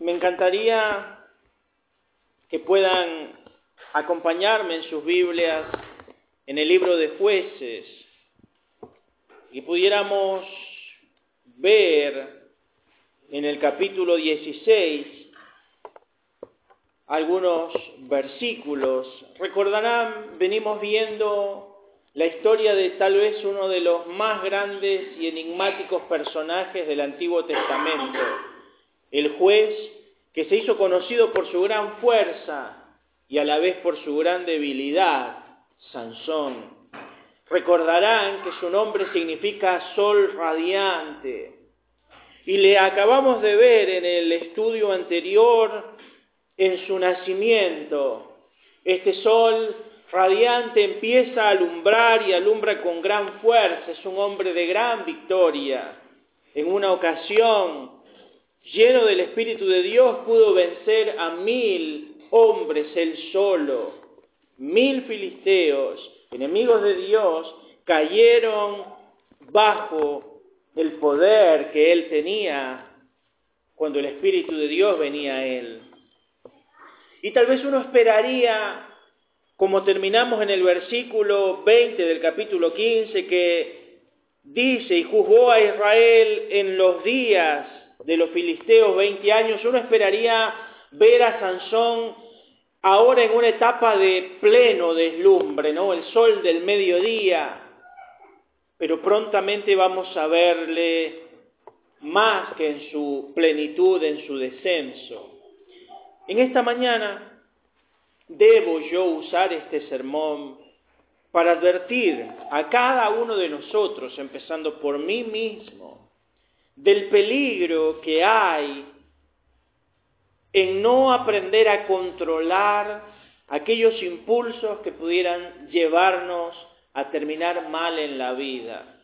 Me encantaría que puedan acompañarme en sus Biblias en el libro de jueces y pudiéramos ver en el capítulo 16 algunos versículos. Recordarán, venimos viendo la historia de tal vez uno de los más grandes y enigmáticos personajes del Antiguo Testamento, el juez que se hizo conocido por su gran fuerza y a la vez por su gran debilidad, Sansón. Recordarán que su nombre significa sol radiante. Y le acabamos de ver en el estudio anterior en su nacimiento. Este sol radiante empieza a alumbrar y alumbra con gran fuerza. Es un hombre de gran victoria. En una ocasión, lleno del Espíritu de Dios, pudo vencer a mil hombres él solo. Mil filisteos, enemigos de Dios, cayeron bajo el poder que él tenía cuando el Espíritu de Dios venía a él. Y tal vez uno esperaría, como terminamos en el versículo 20 del capítulo 15, que dice, y juzgó a Israel en los días de los filisteos 20 años, uno esperaría ver a Sansón ahora en una etapa de pleno deslumbre, ¿no? El sol del mediodía, pero prontamente vamos a verle más que en su plenitud, en su descenso. En esta mañana debo yo usar este sermón para advertir a cada uno de nosotros, empezando por mí mismo, del peligro que hay en no aprender a controlar aquellos impulsos que pudieran llevarnos a terminar mal en la vida.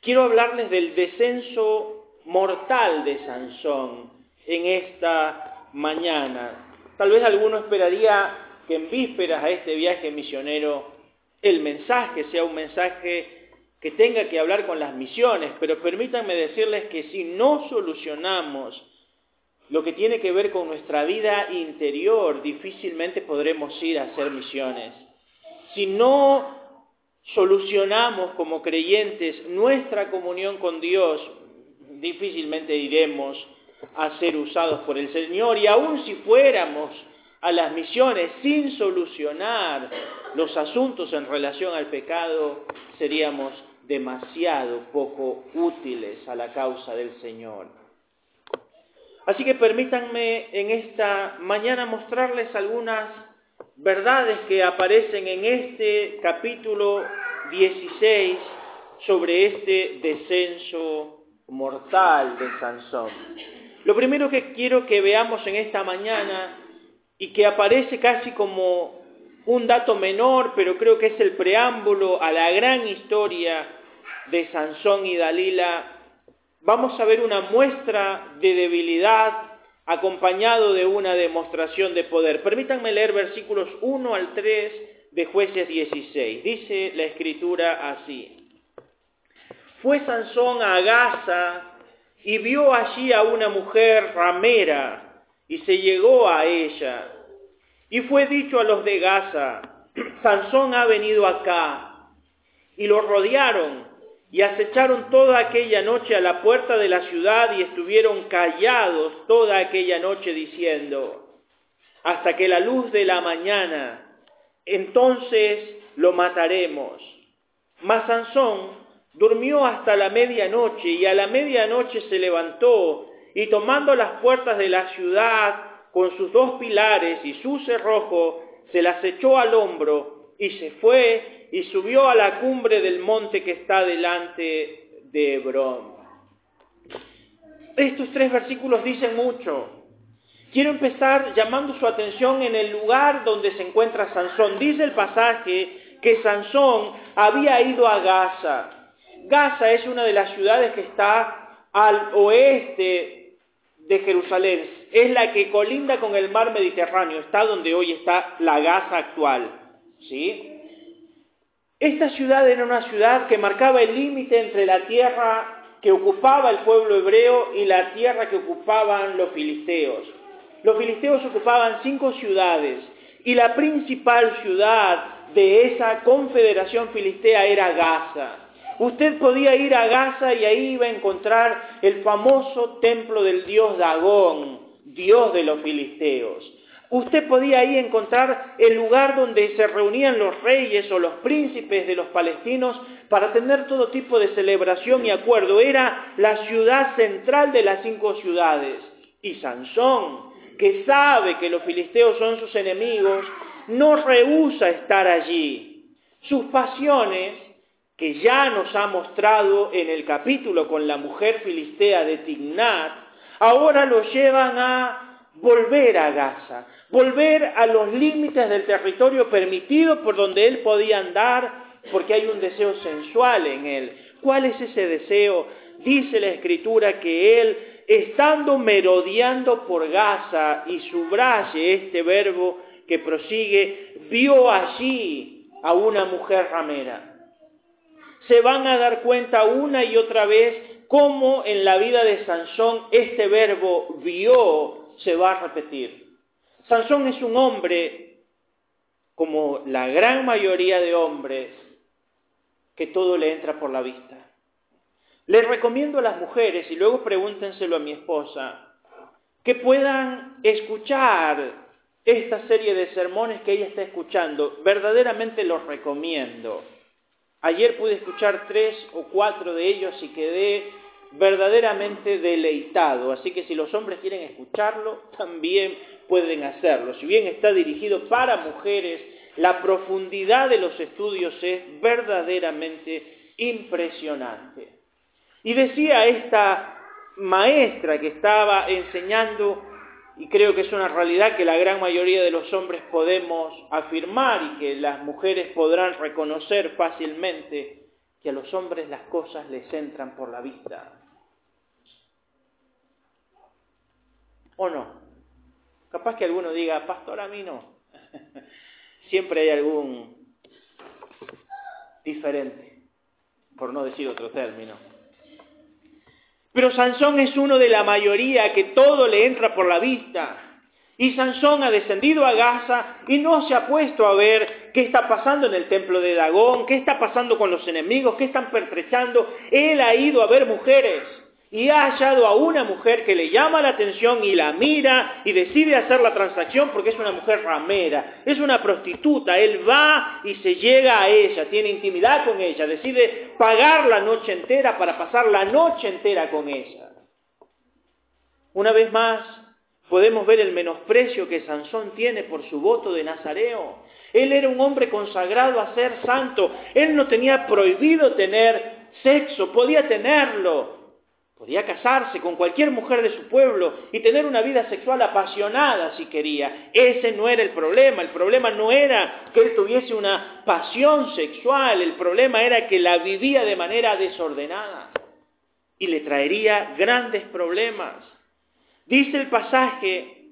Quiero hablarles del descenso mortal de Sansón en esta mañana. Tal vez alguno esperaría que en vísperas a este viaje misionero el mensaje sea un mensaje que tenga que hablar con las misiones, pero permítanme decirles que si no solucionamos lo que tiene que ver con nuestra vida interior, difícilmente podremos ir a hacer misiones. Si no solucionamos como creyentes nuestra comunión con Dios, difícilmente iremos a ser usados por el Señor. Y aun si fuéramos a las misiones sin solucionar los asuntos en relación al pecado, seríamos demasiado poco útiles a la causa del Señor. Así que permítanme en esta mañana mostrarles algunas verdades que aparecen en este capítulo 16 sobre este descenso mortal de Sansón. Lo primero que quiero que veamos en esta mañana y que aparece casi como un dato menor, pero creo que es el preámbulo a la gran historia de Sansón y Dalila, vamos a ver una muestra de debilidad acompañado de una demostración de poder. Permítanme leer versículos 1 al 3 de jueces 16. Dice la escritura así. Fue Sansón a Gaza y vio allí a una mujer ramera y se llegó a ella. Y fue dicho a los de Gaza, Sansón ha venido acá. Y lo rodearon y acecharon toda aquella noche a la puerta de la ciudad y estuvieron callados toda aquella noche diciendo, hasta que la luz de la mañana, entonces lo mataremos. Mas Sansón Durmió hasta la medianoche y a la medianoche se levantó y tomando las puertas de la ciudad con sus dos pilares y su cerrojo, se las echó al hombro y se fue y subió a la cumbre del monte que está delante de Hebrón. Estos tres versículos dicen mucho. Quiero empezar llamando su atención en el lugar donde se encuentra Sansón. Dice el pasaje que Sansón había ido a Gaza. Gaza es una de las ciudades que está al oeste de Jerusalén. Es la que colinda con el mar Mediterráneo, está donde hoy está la Gaza actual. ¿sí? Esta ciudad era una ciudad que marcaba el límite entre la tierra que ocupaba el pueblo hebreo y la tierra que ocupaban los filisteos. los filisteos ocupaban cinco ciudades y la principal ciudad de esa confederación filistea era Gaza. Usted podía ir a Gaza y ahí iba a encontrar el famoso templo del dios Dagón, dios de los filisteos. Usted podía ahí encontrar el lugar donde se reunían los reyes o los príncipes de los palestinos para tener todo tipo de celebración y acuerdo. Era la ciudad central de las cinco ciudades. Y Sansón, que sabe que los filisteos son sus enemigos, no rehúsa estar allí. Sus pasiones, que ya nos ha mostrado en el capítulo con la mujer filistea de Tignat, ahora lo llevan a volver a Gaza, volver a los límites del territorio permitido por donde él podía andar, porque hay un deseo sensual en él. ¿Cuál es ese deseo? Dice la escritura que él, estando merodeando por Gaza, y subraye este verbo que prosigue, vio allí a una mujer ramera. Se van a dar cuenta una y otra vez cómo en la vida de Sansón este verbo vio se va a repetir. Sansón es un hombre, como la gran mayoría de hombres, que todo le entra por la vista. Les recomiendo a las mujeres, y luego pregúntenselo a mi esposa, que puedan escuchar esta serie de sermones que ella está escuchando. Verdaderamente los recomiendo. Ayer pude escuchar tres o cuatro de ellos y quedé verdaderamente deleitado. Así que si los hombres quieren escucharlo, también pueden hacerlo. Si bien está dirigido para mujeres, la profundidad de los estudios es verdaderamente impresionante. Y decía esta maestra que estaba enseñando, y creo que es una realidad que la gran mayoría de los hombres podemos afirmar y que las mujeres podrán reconocer fácilmente, que a los hombres las cosas les entran por la vista. ¿O no? Capaz que alguno diga, pastor, a mí no. Siempre hay algún diferente, por no decir otro término. Pero Sansón es uno de la mayoría que todo le entra por la vista. Y Sansón ha descendido a Gaza y no se ha puesto a ver qué está pasando en el templo de Dagón, qué está pasando con los enemigos, qué están pertrechando. Él ha ido a ver mujeres y ha hallado a una mujer que le llama la atención y la mira y decide hacer la transacción porque es una mujer ramera, es una prostituta, él va y se llega a ella, tiene intimidad con ella, decide pagar la noche entera para pasar la noche entera con ella. Una vez más, podemos ver el menosprecio que Sansón tiene por su voto de Nazareo. Él era un hombre consagrado a ser santo, él no tenía prohibido tener sexo, podía tenerlo, Podía casarse con cualquier mujer de su pueblo y tener una vida sexual apasionada si quería. Ese no era el problema. El problema no era que él tuviese una pasión sexual. El problema era que la vivía de manera desordenada. Y le traería grandes problemas. Dice el pasaje,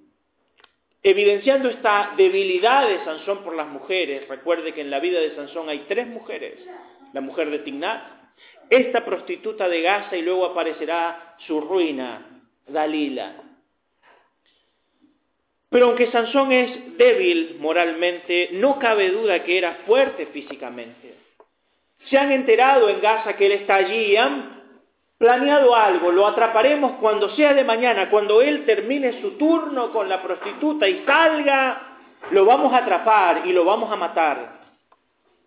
evidenciando esta debilidad de Sansón por las mujeres. Recuerde que en la vida de Sansón hay tres mujeres. La mujer de Tignat, esta prostituta de Gaza y luego aparecerá su ruina, Dalila. Pero aunque Sansón es débil moralmente, no cabe duda que era fuerte físicamente. Se han enterado en Gaza que él está allí y han planeado algo, lo atraparemos cuando sea de mañana, cuando él termine su turno con la prostituta y salga, lo vamos a atrapar y lo vamos a matar.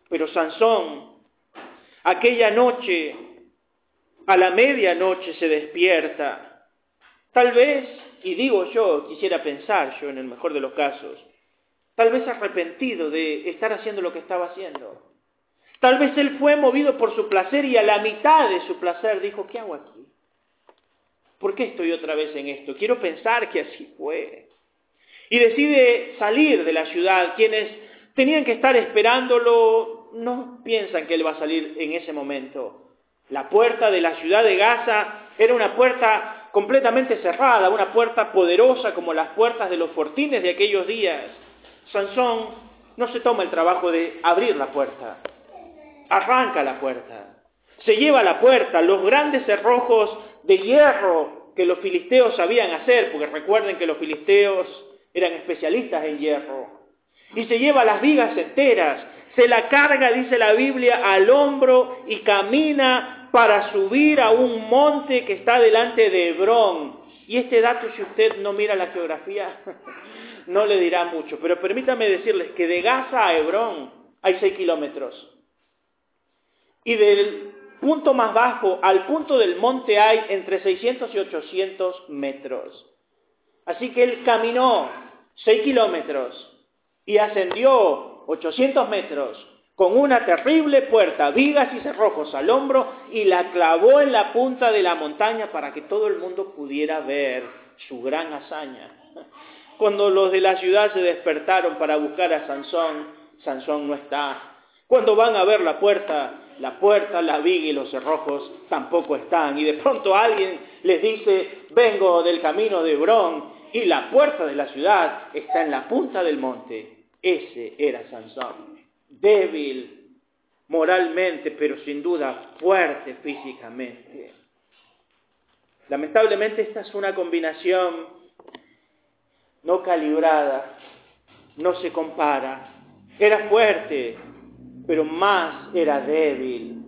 Pero Sansón Aquella noche, a la medianoche se despierta. Tal vez, y digo yo, quisiera pensar yo en el mejor de los casos, tal vez arrepentido de estar haciendo lo que estaba haciendo. Tal vez él fue movido por su placer y a la mitad de su placer dijo, ¿qué hago aquí? ¿Por qué estoy otra vez en esto? Quiero pensar que así fue. Y decide salir de la ciudad. Quienes tenían que estar esperándolo no piensan que él va a salir en ese momento. La puerta de la ciudad de Gaza era una puerta completamente cerrada, una puerta poderosa como las puertas de los fortines de aquellos días. Sansón no se toma el trabajo de abrir la puerta, arranca la puerta, se lleva la puerta, los grandes cerrojos de hierro que los filisteos sabían hacer, porque recuerden que los filisteos eran especialistas en hierro. Y se lleva las vigas enteras, se la carga, dice la Biblia, al hombro y camina para subir a un monte que está delante de Hebrón. Y este dato, si usted no mira la geografía, no le dirá mucho. Pero permítame decirles que de Gaza a Hebrón hay seis kilómetros. Y del punto más bajo al punto del monte hay entre 600 y 800 metros. Así que él caminó seis kilómetros y ascendió 800 metros con una terrible puerta, vigas y cerrojos al hombro y la clavó en la punta de la montaña para que todo el mundo pudiera ver su gran hazaña. Cuando los de la ciudad se despertaron para buscar a Sansón, Sansón no está. Cuando van a ver la puerta, la puerta, la viga y los cerrojos tampoco están. Y de pronto alguien les dice, vengo del camino de Hebrón y la puerta de la ciudad está en la punta del monte. Ese era Sansón. Débil moralmente, pero sin duda fuerte físicamente. Lamentablemente esta es una combinación no calibrada, no se compara. Era fuerte, pero más era débil.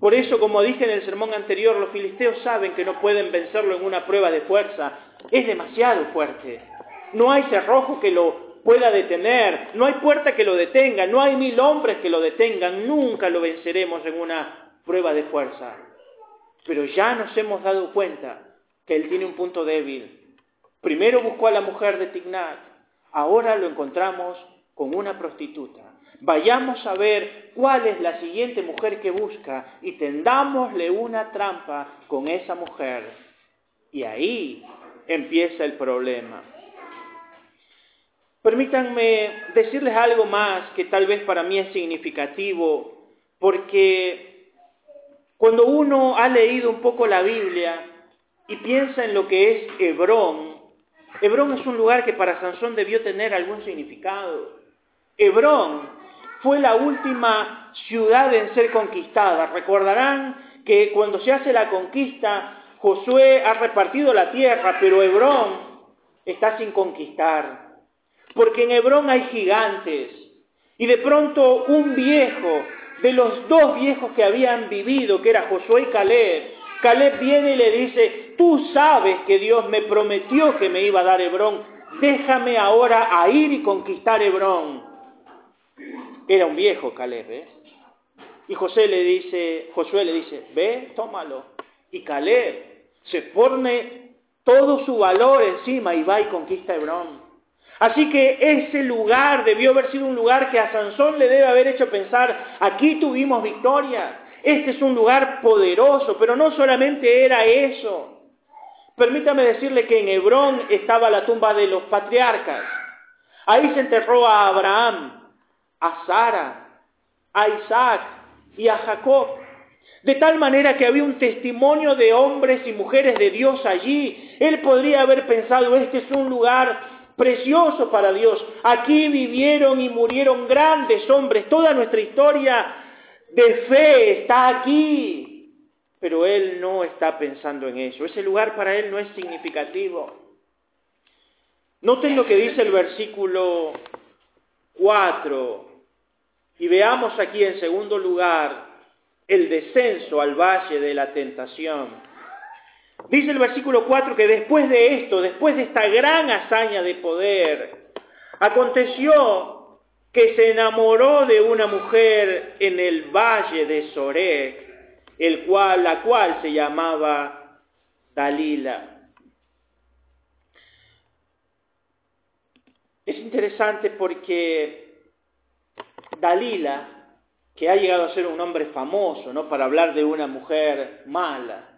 Por eso, como dije en el sermón anterior, los filisteos saben que no pueden vencerlo en una prueba de fuerza. Es demasiado fuerte. No hay cerrojo que lo pueda detener, no hay puerta que lo detenga, no hay mil hombres que lo detengan, nunca lo venceremos en una prueba de fuerza. Pero ya nos hemos dado cuenta que él tiene un punto débil. Primero buscó a la mujer de Tignat, ahora lo encontramos con una prostituta. Vayamos a ver cuál es la siguiente mujer que busca y tendámosle una trampa con esa mujer. Y ahí empieza el problema. Permítanme decirles algo más que tal vez para mí es significativo, porque cuando uno ha leído un poco la Biblia y piensa en lo que es Hebrón, Hebrón es un lugar que para Sansón debió tener algún significado. Hebrón fue la última ciudad en ser conquistada. Recordarán que cuando se hace la conquista, Josué ha repartido la tierra, pero Hebrón está sin conquistar. Porque en Hebrón hay gigantes. Y de pronto un viejo, de los dos viejos que habían vivido, que era Josué y Caleb, Caleb viene y le dice, tú sabes que Dios me prometió que me iba a dar Hebrón, déjame ahora a ir y conquistar Hebrón. Era un viejo Caleb, ¿eh? Y José le dice, Josué le dice, ve, tómalo. Y Caleb se pone todo su valor encima y va y conquista Hebrón. Así que ese lugar debió haber sido un lugar que a Sansón le debe haber hecho pensar, aquí tuvimos victoria, este es un lugar poderoso, pero no solamente era eso. Permítame decirle que en Hebrón estaba la tumba de los patriarcas. Ahí se enterró a Abraham, a Sara, a Isaac y a Jacob. De tal manera que había un testimonio de hombres y mujeres de Dios allí. Él podría haber pensado, este es un lugar precioso para Dios. Aquí vivieron y murieron grandes hombres. Toda nuestra historia de fe está aquí. Pero él no está pensando en eso. Ese lugar para él no es significativo. Noten lo que dice el versículo 4. Y veamos aquí en segundo lugar el descenso al valle de la tentación. Dice el versículo 4 que después de esto, después de esta gran hazaña de poder, aconteció que se enamoró de una mujer en el valle de Sorek, el cual, la cual se llamaba Dalila. Es interesante porque Dalila, que ha llegado a ser un nombre famoso, ¿no? Para hablar de una mujer mala.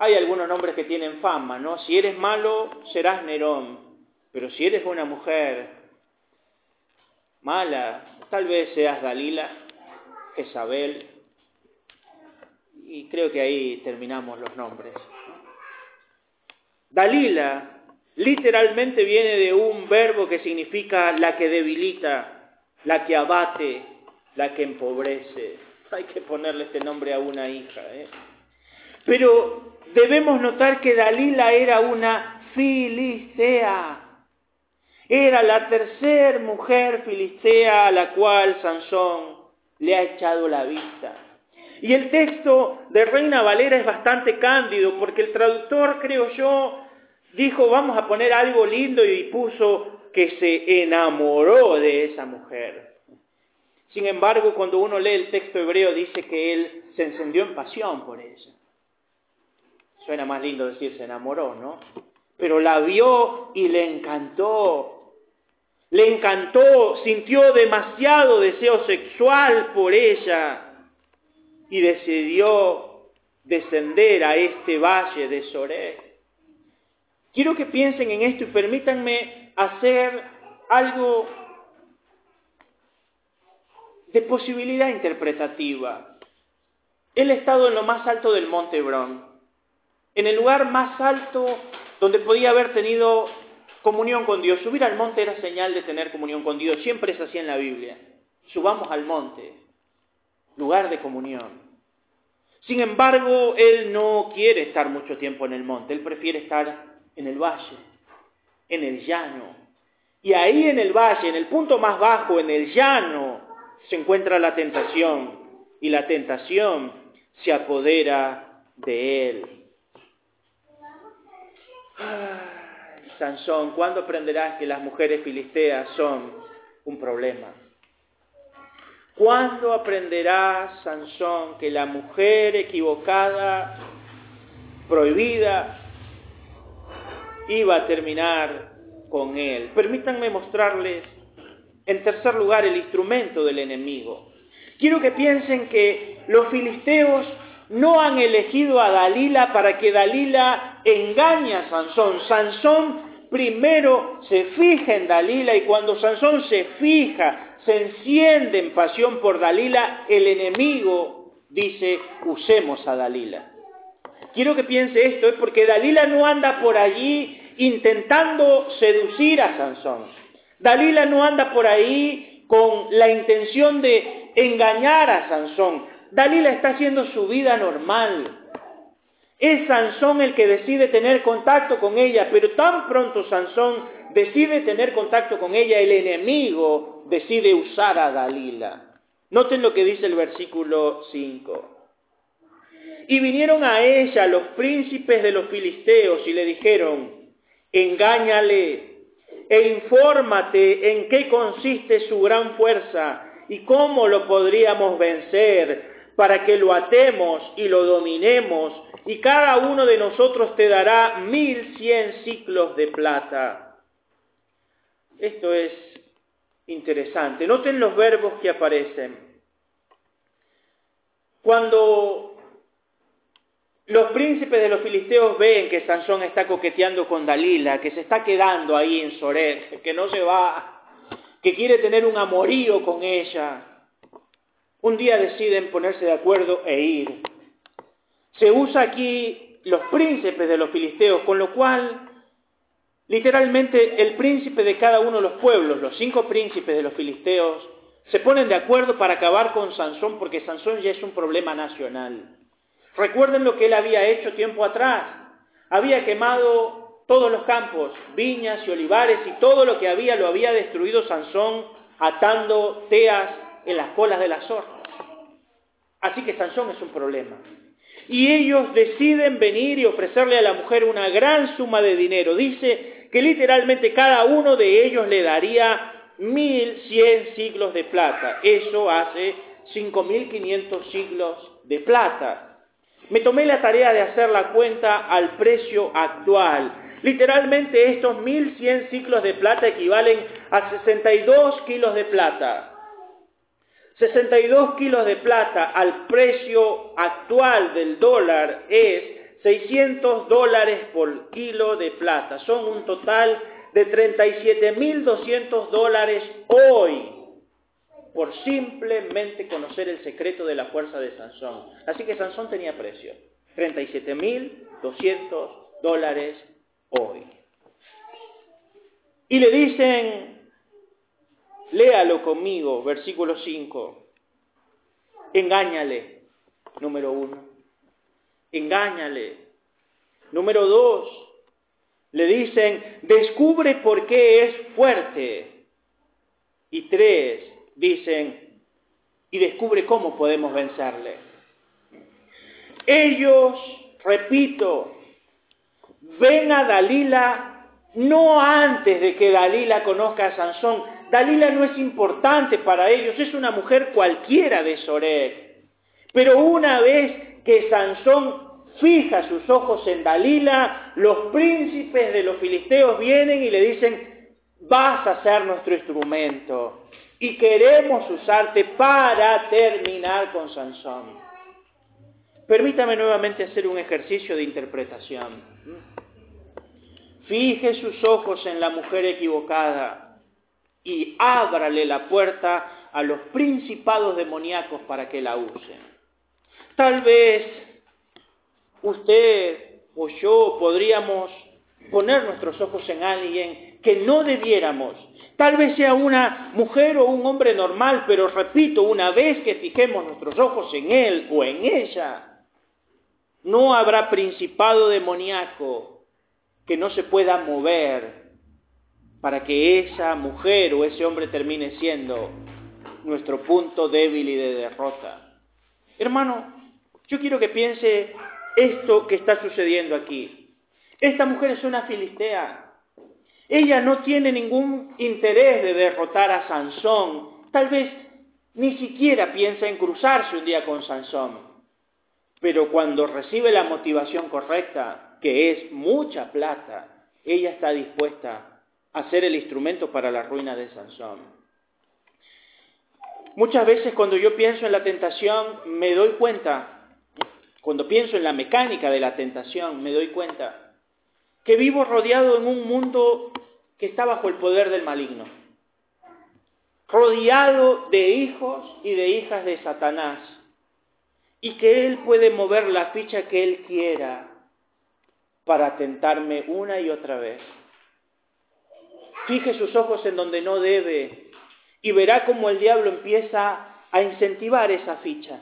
Hay algunos nombres que tienen fama, ¿no? Si eres malo, serás Nerón. Pero si eres una mujer mala, tal vez seas Dalila, Isabel. Y creo que ahí terminamos los nombres. Dalila literalmente viene de un verbo que significa la que debilita, la que abate, la que empobrece. Hay que ponerle este nombre a una hija. ¿eh? Pero debemos notar que Dalila era una filistea. Era la tercer mujer filistea a la cual Sansón le ha echado la vista. Y el texto de Reina Valera es bastante cándido porque el traductor, creo yo, dijo vamos a poner algo lindo y puso que se enamoró de esa mujer. Sin embargo, cuando uno lee el texto hebreo dice que él se encendió en pasión por ella. Suena más lindo decir se enamoró, ¿no? Pero la vio y le encantó. Le encantó, sintió demasiado deseo sexual por ella y decidió descender a este valle de Soré. Quiero que piensen en esto y permítanme hacer algo de posibilidad interpretativa. Él ha estado en lo más alto del monte Hebrón, en el lugar más alto donde podía haber tenido comunión con Dios. Subir al monte era señal de tener comunión con Dios, siempre es así en la Biblia. Subamos al monte, lugar de comunión. Sin embargo, él no quiere estar mucho tiempo en el monte, él prefiere estar en el valle, en el llano. Y ahí en el valle, en el punto más bajo, en el llano, se encuentra la tentación y la tentación se apodera de él. Sansón, ¿cuándo aprenderás que las mujeres filisteas son un problema? ¿Cuándo aprenderá Sansón que la mujer equivocada, prohibida, iba a terminar con él? Permítanme mostrarles, en tercer lugar, el instrumento del enemigo. Quiero que piensen que los filisteos no han elegido a Dalila para que Dalila engañe a Sansón. Sansón primero se fija en Dalila y cuando Sansón se fija se enciende en pasión por Dalila, el enemigo dice, usemos a Dalila. Quiero que piense esto, es porque Dalila no anda por allí intentando seducir a Sansón. Dalila no anda por ahí con la intención de engañar a Sansón. Dalila está haciendo su vida normal. Es Sansón el que decide tener contacto con ella, pero tan pronto Sansón decide tener contacto con ella, el enemigo decide usar a Dalila. Noten lo que dice el versículo 5. Y vinieron a ella los príncipes de los filisteos y le dijeron, engáñale e infórmate en qué consiste su gran fuerza y cómo lo podríamos vencer para que lo atemos y lo dominemos y cada uno de nosotros te dará mil cien ciclos de plata. Esto es interesante. Noten los verbos que aparecen. Cuando los príncipes de los filisteos ven que Sansón está coqueteando con Dalila, que se está quedando ahí en Soret, que no se va, que quiere tener un amorío con ella, un día deciden ponerse de acuerdo e ir. Se usa aquí los príncipes de los filisteos, con lo cual Literalmente el príncipe de cada uno de los pueblos, los cinco príncipes de los filisteos, se ponen de acuerdo para acabar con Sansón porque Sansón ya es un problema nacional. Recuerden lo que él había hecho tiempo atrás. Había quemado todos los campos, viñas y olivares y todo lo que había lo había destruido Sansón atando teas en las colas de las zorras. Así que Sansón es un problema. Y ellos deciden venir y ofrecerle a la mujer una gran suma de dinero. Dice que literalmente cada uno de ellos le daría mil cien siglos de plata. Eso hace cinco mil quinientos siglos de plata. Me tomé la tarea de hacer la cuenta al precio actual. Literalmente estos mil cien ciclos de plata equivalen a 62 kilos de plata. 62 kilos de plata al precio actual del dólar es 600 dólares por kilo de plata. Son un total de 37.200 dólares hoy por simplemente conocer el secreto de la fuerza de Sansón. Así que Sansón tenía precio. 37.200 dólares hoy. Y le dicen, léalo conmigo, versículo 5, engáñale, número uno engáñale. Número dos, le dicen, descubre por qué es fuerte. Y tres, dicen, y descubre cómo podemos vencerle. Ellos, repito, ven a Dalila no antes de que Dalila conozca a Sansón. Dalila no es importante para ellos, es una mujer cualquiera de Sorek. Pero una vez que Sansón fija sus ojos en Dalila, los príncipes de los filisteos vienen y le dicen, vas a ser nuestro instrumento y queremos usarte para terminar con Sansón. Permítame nuevamente hacer un ejercicio de interpretación. Fije sus ojos en la mujer equivocada y ábrale la puerta a los principados demoníacos para que la usen. Tal vez usted o yo podríamos poner nuestros ojos en alguien que no debiéramos. Tal vez sea una mujer o un hombre normal, pero repito, una vez que fijemos nuestros ojos en él o en ella, no habrá principado demoníaco que no se pueda mover para que esa mujer o ese hombre termine siendo nuestro punto débil y de derrota. Hermano, yo quiero que piense esto que está sucediendo aquí. Esta mujer es una filistea. Ella no tiene ningún interés de derrotar a Sansón. Tal vez ni siquiera piensa en cruzarse un día con Sansón. Pero cuando recibe la motivación correcta, que es mucha plata, ella está dispuesta a ser el instrumento para la ruina de Sansón. Muchas veces cuando yo pienso en la tentación me doy cuenta cuando pienso en la mecánica de la tentación, me doy cuenta que vivo rodeado en un mundo que está bajo el poder del maligno, rodeado de hijos y de hijas de Satanás, y que Él puede mover la ficha que Él quiera para tentarme una y otra vez. Fije sus ojos en donde no debe y verá cómo el diablo empieza a incentivar esa ficha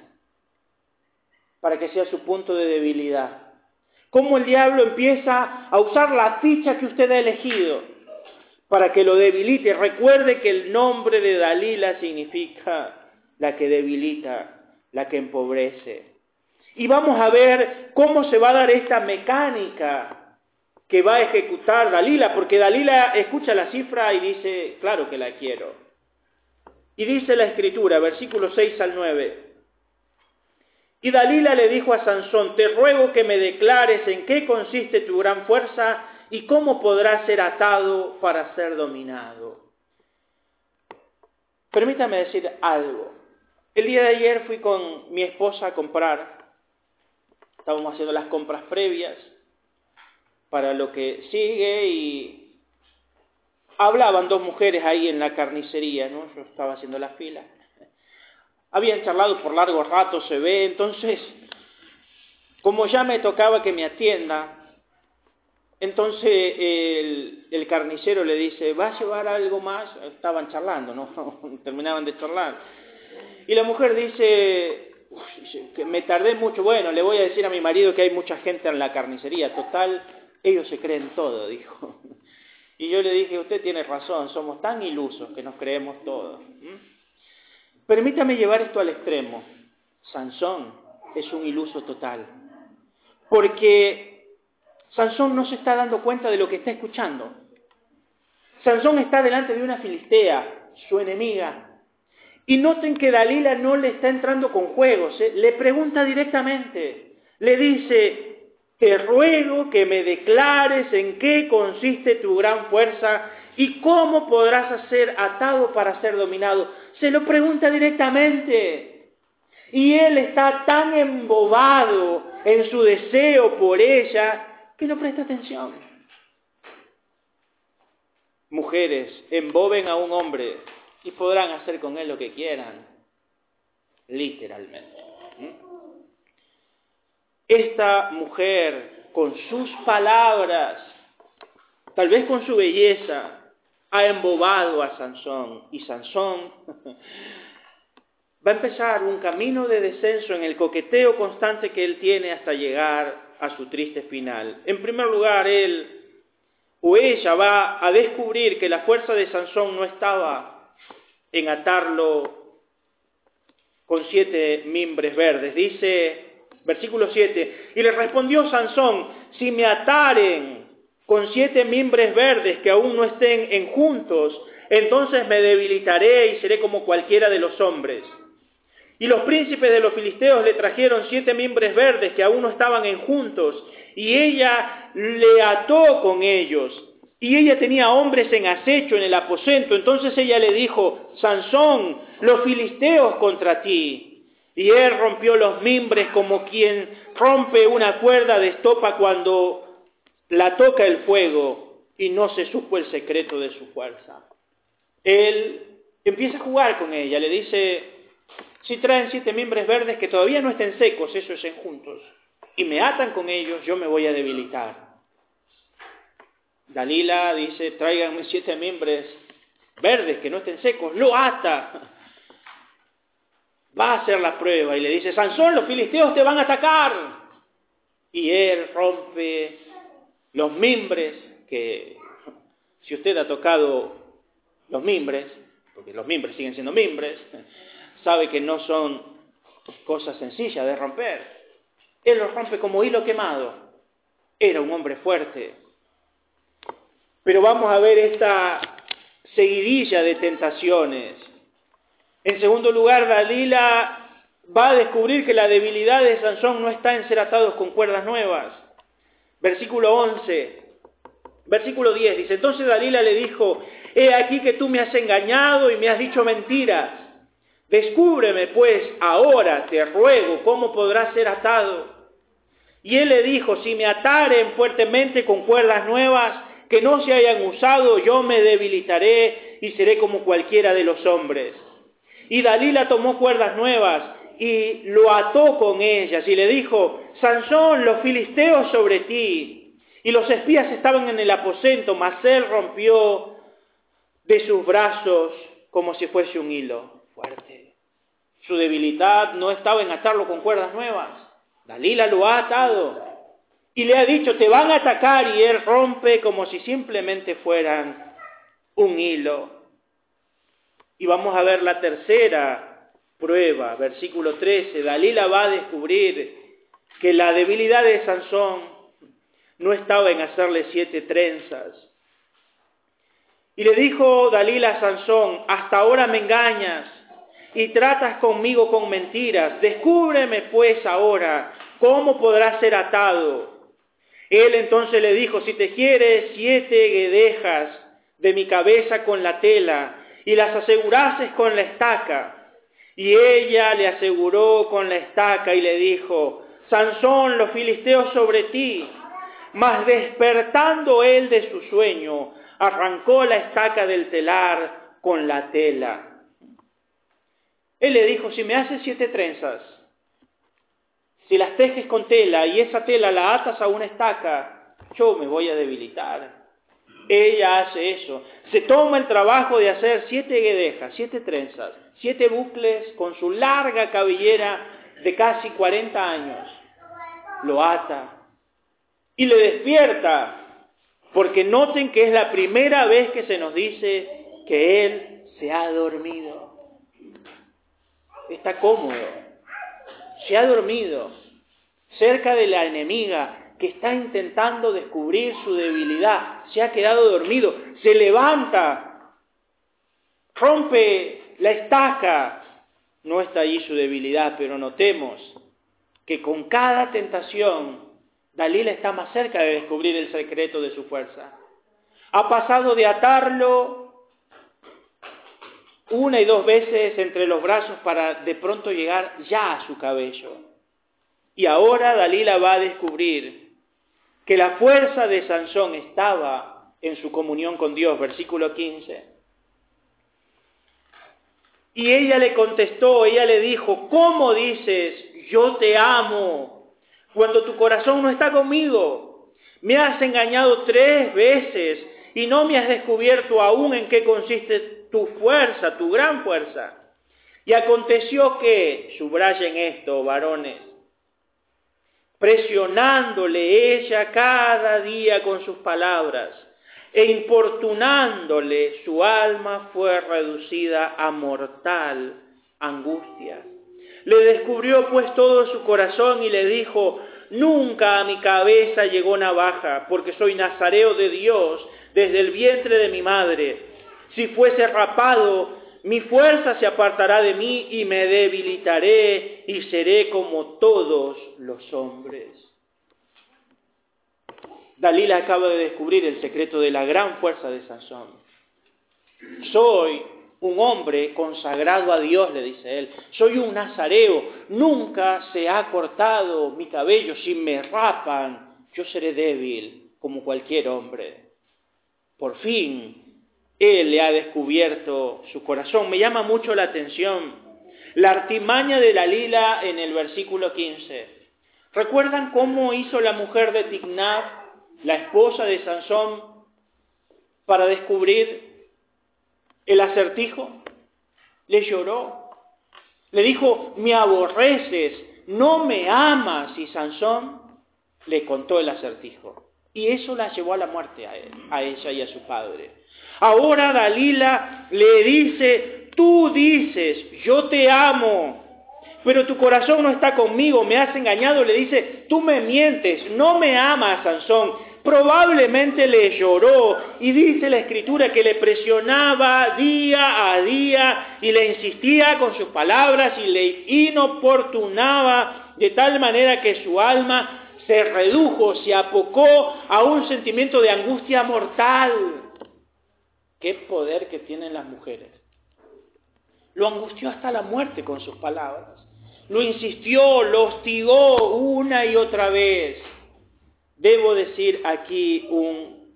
para que sea su punto de debilidad. Cómo el diablo empieza a usar la ficha que usted ha elegido para que lo debilite. Recuerde que el nombre de Dalila significa la que debilita, la que empobrece. Y vamos a ver cómo se va a dar esta mecánica que va a ejecutar Dalila, porque Dalila escucha la cifra y dice, claro que la quiero. Y dice la escritura, versículo 6 al 9, y Dalila le dijo a Sansón, te ruego que me declares en qué consiste tu gran fuerza y cómo podrás ser atado para ser dominado. Permítame decir algo. El día de ayer fui con mi esposa a comprar, estábamos haciendo las compras previas para lo que sigue y hablaban dos mujeres ahí en la carnicería, ¿no? Yo estaba haciendo la fila habían charlado por largo rato, se ve, entonces, como ya me tocaba que me atienda, entonces el, el, carnicero le dice, ¿va a llevar algo más? Estaban charlando, ¿no? Terminaban de charlar. Y la mujer dice, que me tardé mucho, bueno, le voy a decir a mi marido que hay mucha gente en la carnicería, total, ellos se creen todo, dijo. Y yo le dije, usted tiene razón, somos tan ilusos que nos creemos todo. Permítame llevar esto al extremo. Sansón es un iluso total. Porque Sansón no se está dando cuenta de lo que está escuchando. Sansón está delante de una filistea, su enemiga. Y noten que Dalila no le está entrando con juegos, ¿eh? le pregunta directamente, le dice, te ruego que me declares en qué consiste tu gran fuerza ¿Y cómo podrás ser atado para ser dominado? Se lo pregunta directamente. Y él está tan embobado en su deseo por ella que no presta atención. Mujeres, emboben a un hombre y podrán hacer con él lo que quieran, literalmente. Esta mujer, con sus palabras, tal vez con su belleza, ha embobado a Sansón y Sansón va a empezar un camino de descenso en el coqueteo constante que él tiene hasta llegar a su triste final. En primer lugar, él o ella va a descubrir que la fuerza de Sansón no estaba en atarlo con siete mimbres verdes. Dice, versículo 7, y le respondió Sansón, si me ataren con siete mimbres verdes que aún no estén en juntos, entonces me debilitaré y seré como cualquiera de los hombres. Y los príncipes de los filisteos le trajeron siete mimbres verdes que aún no estaban en juntos, y ella le ató con ellos. Y ella tenía hombres en acecho en el aposento. Entonces ella le dijo, Sansón, los filisteos contra ti. Y él rompió los mimbres como quien rompe una cuerda de estopa cuando la toca el fuego y no se supo el secreto de su fuerza. Él empieza a jugar con ella, le dice, si traen siete mimbres verdes que todavía no estén secos, eso es juntos, y me atan con ellos, yo me voy a debilitar. Dalila dice, tráiganme siete mimbres verdes que no estén secos, lo ata. Va a hacer la prueba y le dice, Sansón, los filisteos te van a atacar. Y él rompe los mimbres, que si usted ha tocado los mimbres, porque los mimbres siguen siendo mimbres, sabe que no son cosas sencillas de romper. Él los rompe como hilo quemado. Era un hombre fuerte. Pero vamos a ver esta seguidilla de tentaciones. En segundo lugar, Dalila va a descubrir que la debilidad de Sansón no está en ser atados con cuerdas nuevas. Versículo 11, versículo 10 dice, entonces Dalila le dijo, he aquí que tú me has engañado y me has dicho mentiras. Descúbreme pues ahora, te ruego, cómo podrás ser atado. Y él le dijo, si me ataren fuertemente con cuerdas nuevas que no se hayan usado, yo me debilitaré y seré como cualquiera de los hombres. Y Dalila tomó cuerdas nuevas y lo ató con ellas y le dijo, Sansón, los filisteos sobre ti. Y los espías estaban en el aposento, mas él rompió de sus brazos como si fuese un hilo fuerte. Su debilidad no estaba en atarlo con cuerdas nuevas. Dalila lo ha atado y le ha dicho, te van a atacar y él rompe como si simplemente fueran un hilo. Y vamos a ver la tercera prueba, versículo 13. Dalila va a descubrir que la debilidad de Sansón no estaba en hacerle siete trenzas. Y le dijo Dalila a Sansón, hasta ahora me engañas y tratas conmigo con mentiras. Descúbreme pues ahora cómo podrás ser atado. Él entonces le dijo, si te quieres siete guedejas de mi cabeza con la tela y las asegurases con la estaca. Y ella le aseguró con la estaca y le dijo, Sansón, los filisteos sobre ti. Mas despertando él de su sueño, arrancó la estaca del telar con la tela. Él le dijo, si me haces siete trenzas, si las tejes con tela y esa tela la atas a una estaca, yo me voy a debilitar. Ella hace eso. Se toma el trabajo de hacer siete guedejas, siete trenzas, siete bucles con su larga cabellera de casi 40 años. Lo ata y le despierta, porque noten que es la primera vez que se nos dice que él se ha dormido. Está cómodo, se ha dormido cerca de la enemiga que está intentando descubrir su debilidad. Se ha quedado dormido, se levanta, rompe la estaca. No está allí su debilidad, pero notemos que con cada tentación Dalila está más cerca de descubrir el secreto de su fuerza. Ha pasado de atarlo una y dos veces entre los brazos para de pronto llegar ya a su cabello. Y ahora Dalila va a descubrir que la fuerza de Sansón estaba en su comunión con Dios, versículo 15. Y ella le contestó, ella le dijo, ¿cómo dices, yo te amo, cuando tu corazón no está conmigo? Me has engañado tres veces y no me has descubierto aún en qué consiste tu fuerza, tu gran fuerza. Y aconteció que, subrayen esto, varones, presionándole ella cada día con sus palabras e importunándole, su alma fue reducida a mortal angustia. Le descubrió pues todo su corazón y le dijo, nunca a mi cabeza llegó navaja, porque soy nazareo de Dios desde el vientre de mi madre. Si fuese rapado, mi fuerza se apartará de mí y me debilitaré y seré como todos los hombres. Dalila acaba de descubrir el secreto de la gran fuerza de Sansón. Soy un hombre consagrado a Dios, le dice él. Soy un nazareo. Nunca se ha cortado mi cabello. Si me rapan, yo seré débil como cualquier hombre. Por fin, él le ha descubierto su corazón. Me llama mucho la atención la artimaña de Dalila en el versículo 15. ¿Recuerdan cómo hizo la mujer de Tignat la esposa de Sansón, para descubrir el acertijo? Le lloró. Le dijo, me aborreces, no me amas. Y Sansón le contó el acertijo. Y eso la llevó a la muerte a, él, a ella y a su padre. Ahora Dalila le dice, tú dices, yo te amo, pero tu corazón no está conmigo, me has engañado. Le dice, tú me mientes, no me amas, Sansón probablemente le lloró y dice la escritura que le presionaba día a día y le insistía con sus palabras y le inoportunaba de tal manera que su alma se redujo, se apocó a un sentimiento de angustia mortal. Qué poder que tienen las mujeres. Lo angustió hasta la muerte con sus palabras. Lo insistió, lo hostigó una y otra vez debo decir aquí un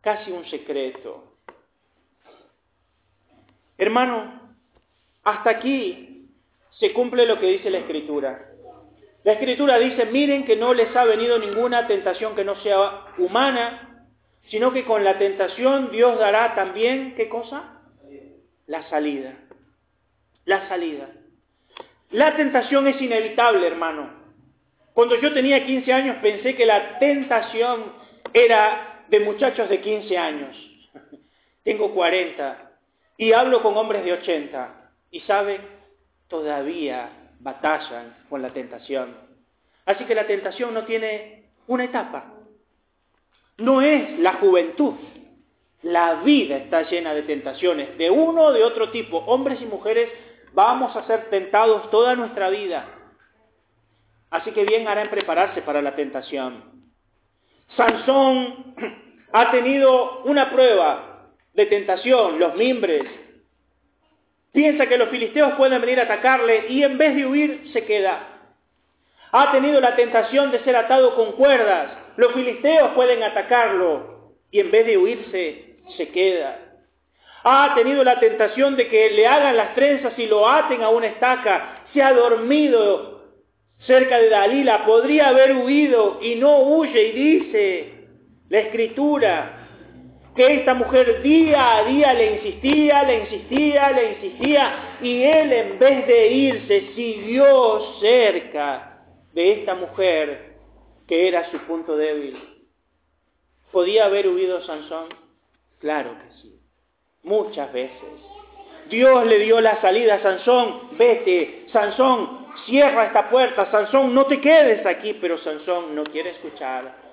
casi un secreto. Hermano, hasta aquí se cumple lo que dice la Escritura. La Escritura dice, miren que no les ha venido ninguna tentación que no sea humana, sino que con la tentación Dios dará también, ¿qué cosa? La salida. La salida. La tentación es inevitable, hermano. Cuando yo tenía 15 años pensé que la tentación era de muchachos de 15 años. Tengo 40 y hablo con hombres de 80 y saben, todavía batallan con la tentación. Así que la tentación no tiene una etapa. No es la juventud. La vida está llena de tentaciones, de uno o de otro tipo. Hombres y mujeres vamos a ser tentados toda nuestra vida. Así que bien hará en prepararse para la tentación. Sansón ha tenido una prueba de tentación, los mimbres. Piensa que los filisteos pueden venir a atacarle y en vez de huir se queda. Ha tenido la tentación de ser atado con cuerdas. Los filisteos pueden atacarlo y en vez de huirse se queda. Ha tenido la tentación de que le hagan las trenzas y lo aten a una estaca. Se ha dormido cerca de Dalila, podría haber huido y no huye y dice la escritura que esta mujer día a día le insistía, le insistía, le insistía y él en vez de irse siguió cerca de esta mujer que era su punto débil. ¿Podía haber huido Sansón? Claro que sí, muchas veces. Dios le dio la salida a Sansón, vete, Sansón, cierra esta puerta, Sansón, no te quedes aquí, pero Sansón no quiere escuchar.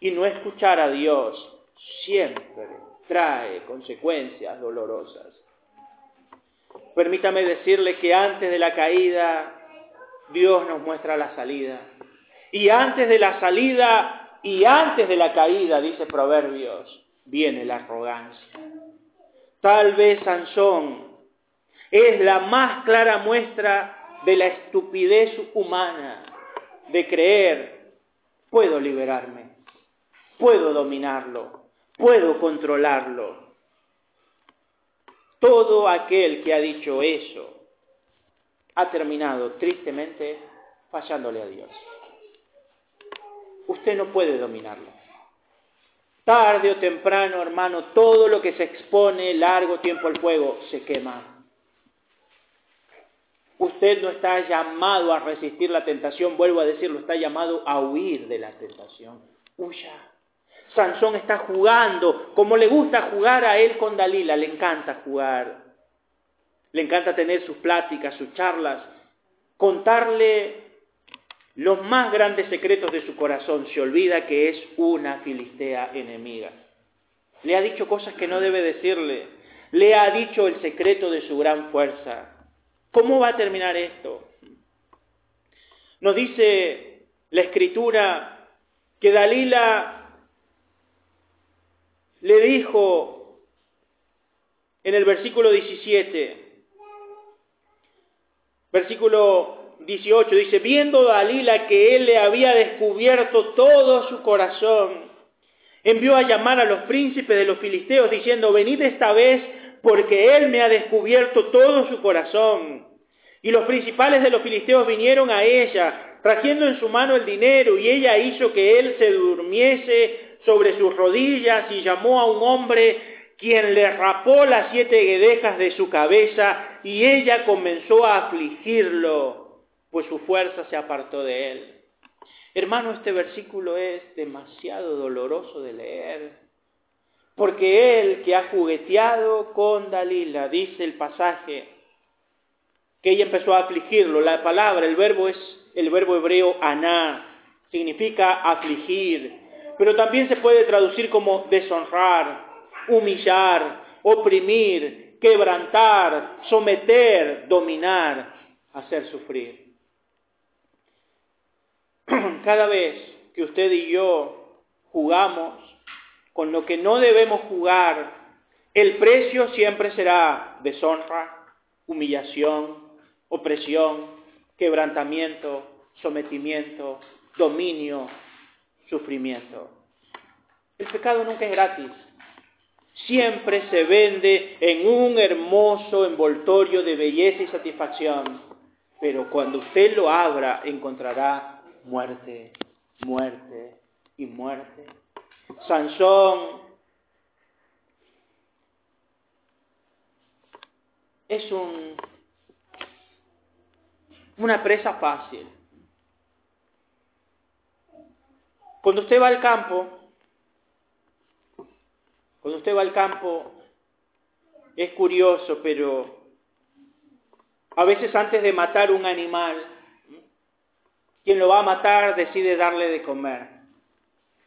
Y no escuchar a Dios siempre trae consecuencias dolorosas. Permítame decirle que antes de la caída, Dios nos muestra la salida. Y antes de la salida y antes de la caída, dice Proverbios, viene la arrogancia. Tal vez Sansón es la más clara muestra de la estupidez humana de creer, puedo liberarme, puedo dominarlo, puedo controlarlo. Todo aquel que ha dicho eso ha terminado tristemente fallándole a Dios. Usted no puede dominarlo. Tarde o temprano, hermano, todo lo que se expone largo tiempo al fuego se quema. Usted no está llamado a resistir la tentación, vuelvo a decirlo, está llamado a huir de la tentación. Huya. Sansón está jugando como le gusta jugar a él con Dalila, le encanta jugar. Le encanta tener sus pláticas, sus charlas, contarle los más grandes secretos de su corazón. Se olvida que es una filistea enemiga. Le ha dicho cosas que no debe decirle. Le ha dicho el secreto de su gran fuerza. ¿Cómo va a terminar esto? Nos dice la escritura que Dalila le dijo en el versículo 17, versículo 18, dice, viendo Dalila que él le había descubierto todo su corazón, envió a llamar a los príncipes de los filisteos diciendo, venid esta vez porque él me ha descubierto todo su corazón. Y los principales de los filisteos vinieron a ella, trayendo en su mano el dinero, y ella hizo que él se durmiese sobre sus rodillas y llamó a un hombre quien le rapó las siete guedejas de su cabeza, y ella comenzó a afligirlo, pues su fuerza se apartó de él. Hermano, este versículo es demasiado doloroso de leer. Porque él que ha jugueteado con Dalila, dice el pasaje, que ella empezó a afligirlo. La palabra, el verbo es el verbo hebreo aná, significa afligir, pero también se puede traducir como deshonrar, humillar, oprimir, quebrantar, someter, dominar, hacer sufrir. Cada vez que usted y yo jugamos con lo que no debemos jugar, el precio siempre será deshonra, humillación, opresión, quebrantamiento, sometimiento, dominio, sufrimiento. El pecado nunca es gratis. Siempre se vende en un hermoso envoltorio de belleza y satisfacción. Pero cuando usted lo abra, encontrará muerte, muerte y muerte. Sansón es un, una presa fácil. Cuando usted va al campo, cuando usted va al campo, es curioso, pero a veces antes de matar un animal, quien lo va a matar decide darle de comer.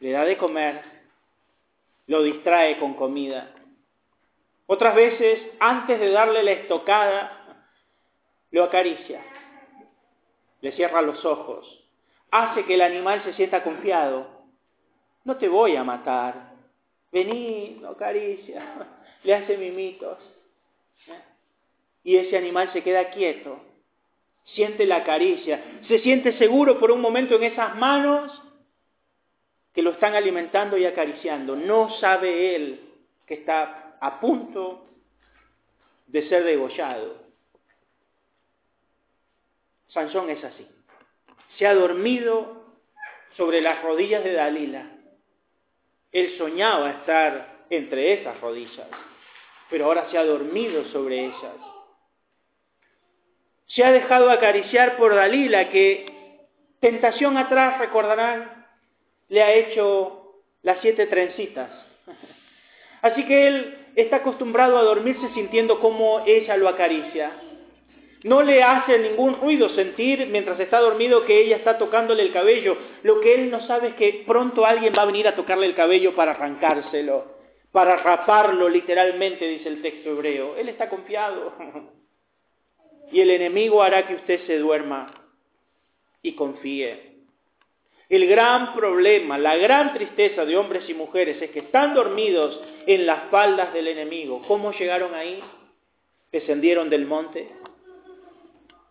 Le da de comer, lo distrae con comida. Otras veces, antes de darle la estocada, lo acaricia, le cierra los ojos, hace que el animal se sienta confiado. No te voy a matar, vení, lo acaricia, le hace mimitos. Y ese animal se queda quieto, siente la caricia, se siente seguro por un momento en esas manos que lo están alimentando y acariciando. No sabe él que está a punto de ser degollado. Sansón es así. Se ha dormido sobre las rodillas de Dalila. Él soñaba estar entre esas rodillas, pero ahora se ha dormido sobre ellas. Se ha dejado acariciar por Dalila, que tentación atrás, recordarán, le ha hecho las siete trencitas. Así que él está acostumbrado a dormirse sintiendo cómo ella lo acaricia. No le hace ningún ruido sentir mientras está dormido que ella está tocándole el cabello. Lo que él no sabe es que pronto alguien va a venir a tocarle el cabello para arrancárselo, para raparlo literalmente, dice el texto hebreo. Él está confiado. Y el enemigo hará que usted se duerma y confíe. El gran problema, la gran tristeza de hombres y mujeres es que están dormidos en las faldas del enemigo. ¿Cómo llegaron ahí? Descendieron del monte,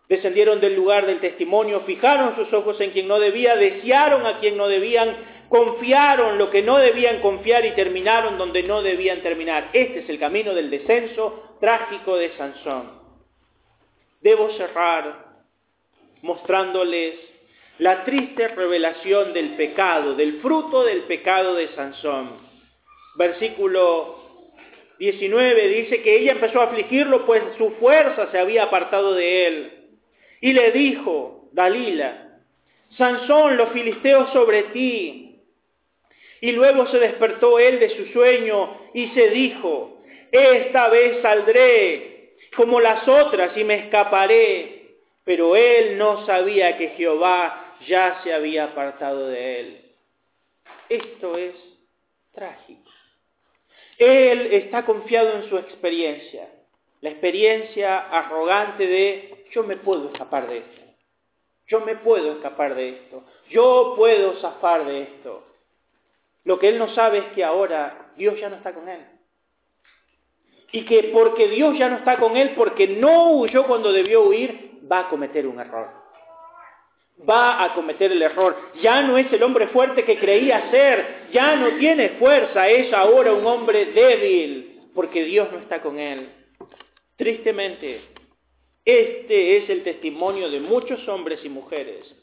descendieron del lugar del testimonio, fijaron sus ojos en quien no debía, desearon a quien no debían, confiaron lo que no debían confiar y terminaron donde no debían terminar. Este es el camino del descenso trágico de Sansón. Debo cerrar mostrándoles la triste revelación del pecado, del fruto del pecado de Sansón. Versículo 19 dice que ella empezó a afligirlo, pues su fuerza se había apartado de él. y le dijo, Dalila, Sansón, los filisteos sobre ti. Y luego se despertó él de su sueño y se dijo, esta vez saldré como las otras y me escaparé. Pero él no sabía que Jehová ya se había apartado de él. Esto es trágico. Él está confiado en su experiencia, la experiencia arrogante de yo me puedo escapar de esto, yo me puedo escapar de esto, yo puedo zafar de esto. Lo que él no sabe es que ahora Dios ya no está con él. Y que porque Dios ya no está con él, porque no huyó cuando debió huir, va a cometer un error va a cometer el error. Ya no es el hombre fuerte que creía ser, ya no tiene fuerza, es ahora un hombre débil, porque Dios no está con él. Tristemente, este es el testimonio de muchos hombres y mujeres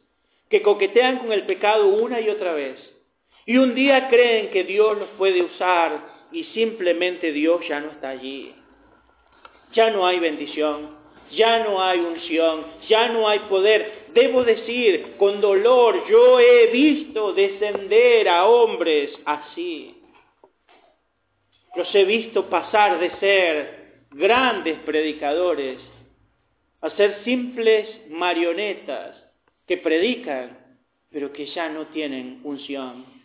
que coquetean con el pecado una y otra vez. Y un día creen que Dios los puede usar y simplemente Dios ya no está allí. Ya no hay bendición, ya no hay unción, ya no hay poder. Debo decir, con dolor, yo he visto descender a hombres así. Los he visto pasar de ser grandes predicadores a ser simples marionetas que predican, pero que ya no tienen unción.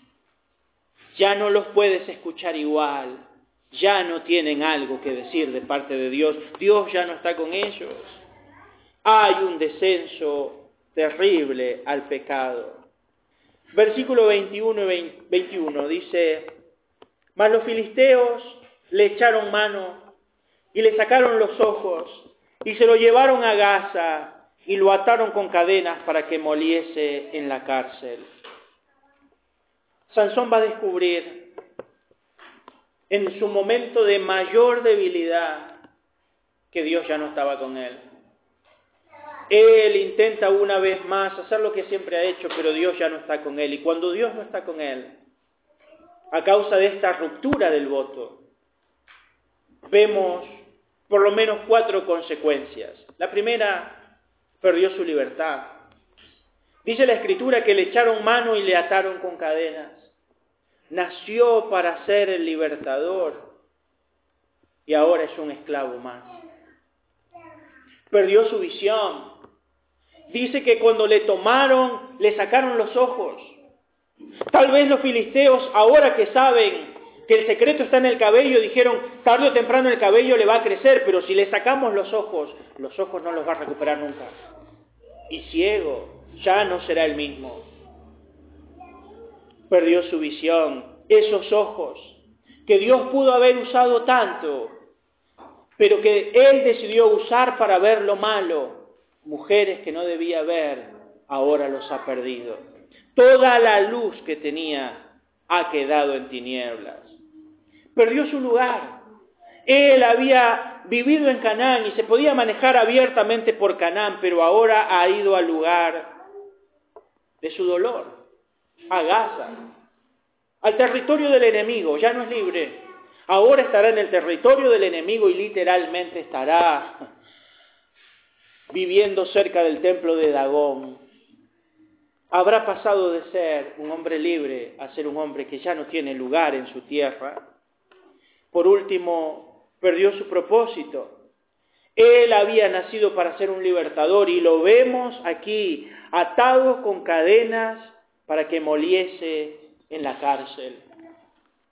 Ya no los puedes escuchar igual ya no tienen algo que decir de parte de Dios. Dios ya no está con ellos. Hay un descenso terrible al pecado. Versículo 21 y 21 dice, mas los filisteos le echaron mano y le sacaron los ojos y se lo llevaron a Gaza y lo ataron con cadenas para que moliese en la cárcel. Sansón va a descubrir en su momento de mayor debilidad que Dios ya no estaba con él. Él intenta una vez más hacer lo que siempre ha hecho, pero Dios ya no está con él. Y cuando Dios no está con él, a causa de esta ruptura del voto, vemos por lo menos cuatro consecuencias. La primera, perdió su libertad. Dice la escritura que le echaron mano y le ataron con cadenas nació para ser el libertador y ahora es un esclavo más. Perdió su visión. Dice que cuando le tomaron, le sacaron los ojos. Tal vez los filisteos, ahora que saben que el secreto está en el cabello, dijeron, tarde o temprano el cabello le va a crecer, pero si le sacamos los ojos, los ojos no los va a recuperar nunca. Y ciego, ya no será el mismo perdió su visión, esos ojos que Dios pudo haber usado tanto, pero que Él decidió usar para ver lo malo, mujeres que no debía ver, ahora los ha perdido. Toda la luz que tenía ha quedado en tinieblas. Perdió su lugar. Él había vivido en Canaán y se podía manejar abiertamente por Canaán, pero ahora ha ido al lugar de su dolor a Gaza, al territorio del enemigo, ya no es libre. Ahora estará en el territorio del enemigo y literalmente estará viviendo cerca del templo de Dagón. Habrá pasado de ser un hombre libre a ser un hombre que ya no tiene lugar en su tierra. Por último, perdió su propósito. Él había nacido para ser un libertador y lo vemos aquí atado con cadenas para que moliese en la cárcel.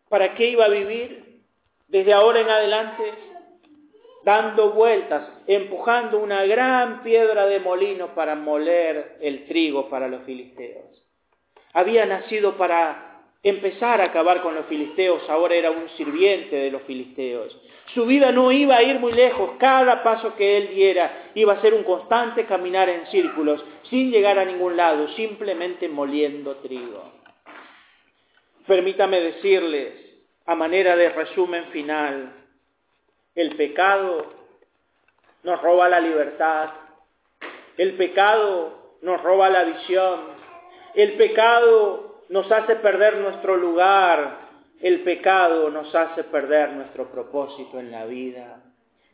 ¿Para qué iba a vivir desde ahora en adelante? Dando vueltas, empujando una gran piedra de molino para moler el trigo para los filisteos. Había nacido para empezar a acabar con los filisteos, ahora era un sirviente de los filisteos. Su vida no iba a ir muy lejos, cada paso que él diera iba a ser un constante caminar en círculos, sin llegar a ningún lado, simplemente moliendo trigo. Permítame decirles, a manera de resumen final, el pecado nos roba la libertad, el pecado nos roba la visión, el pecado nos hace perder nuestro lugar, el pecado nos hace perder nuestro propósito en la vida.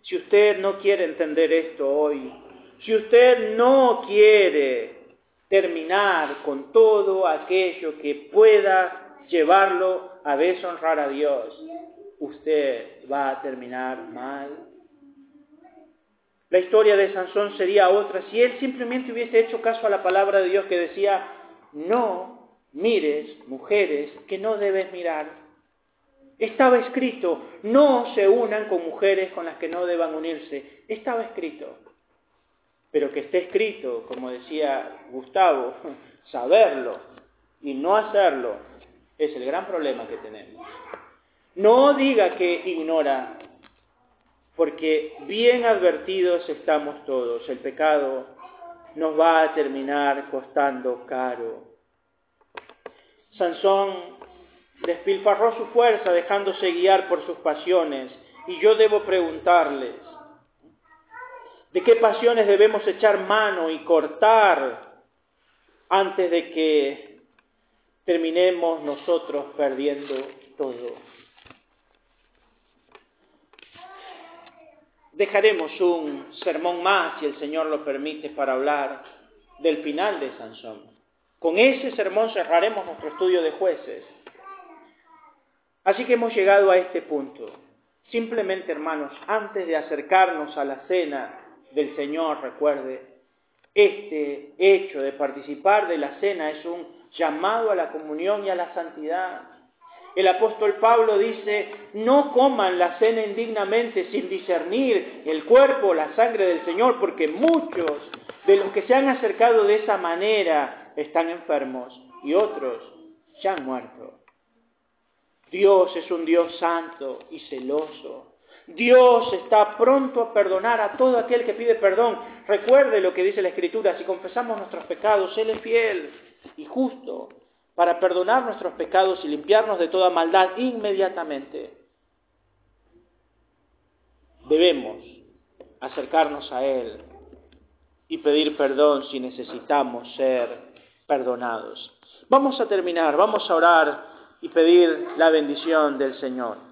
Si usted no quiere entender esto hoy, si usted no quiere terminar con todo aquello que pueda llevarlo a deshonrar a Dios, usted va a terminar mal. La historia de Sansón sería otra si él simplemente hubiese hecho caso a la palabra de Dios que decía, no mires mujeres que no debes mirar. Estaba escrito, no se unan con mujeres con las que no deban unirse. Estaba escrito. Pero que esté escrito, como decía Gustavo, saberlo y no hacerlo es el gran problema que tenemos. No diga que ignora, porque bien advertidos estamos todos. El pecado nos va a terminar costando caro. Sansón despilfarró su fuerza dejándose guiar por sus pasiones. Y yo debo preguntarles, ¿de qué pasiones debemos echar mano y cortar antes de que terminemos nosotros perdiendo todo? Dejaremos un sermón más, si el Señor lo permite, para hablar del final de Sansón. Con ese sermón cerraremos nuestro estudio de jueces. Así que hemos llegado a este punto. Simplemente, hermanos, antes de acercarnos a la cena del Señor, recuerde, este hecho de participar de la cena es un llamado a la comunión y a la santidad. El apóstol Pablo dice, no coman la cena indignamente sin discernir el cuerpo la sangre del Señor, porque muchos de los que se han acercado de esa manera están enfermos y otros ya han muerto. Dios es un Dios santo y celoso. Dios está pronto a perdonar a todo aquel que pide perdón. Recuerde lo que dice la Escritura, si confesamos nuestros pecados, Él es fiel y justo para perdonar nuestros pecados y limpiarnos de toda maldad inmediatamente. Debemos acercarnos a Él y pedir perdón si necesitamos ser perdonados. Vamos a terminar, vamos a orar y pedir la bendición del Señor.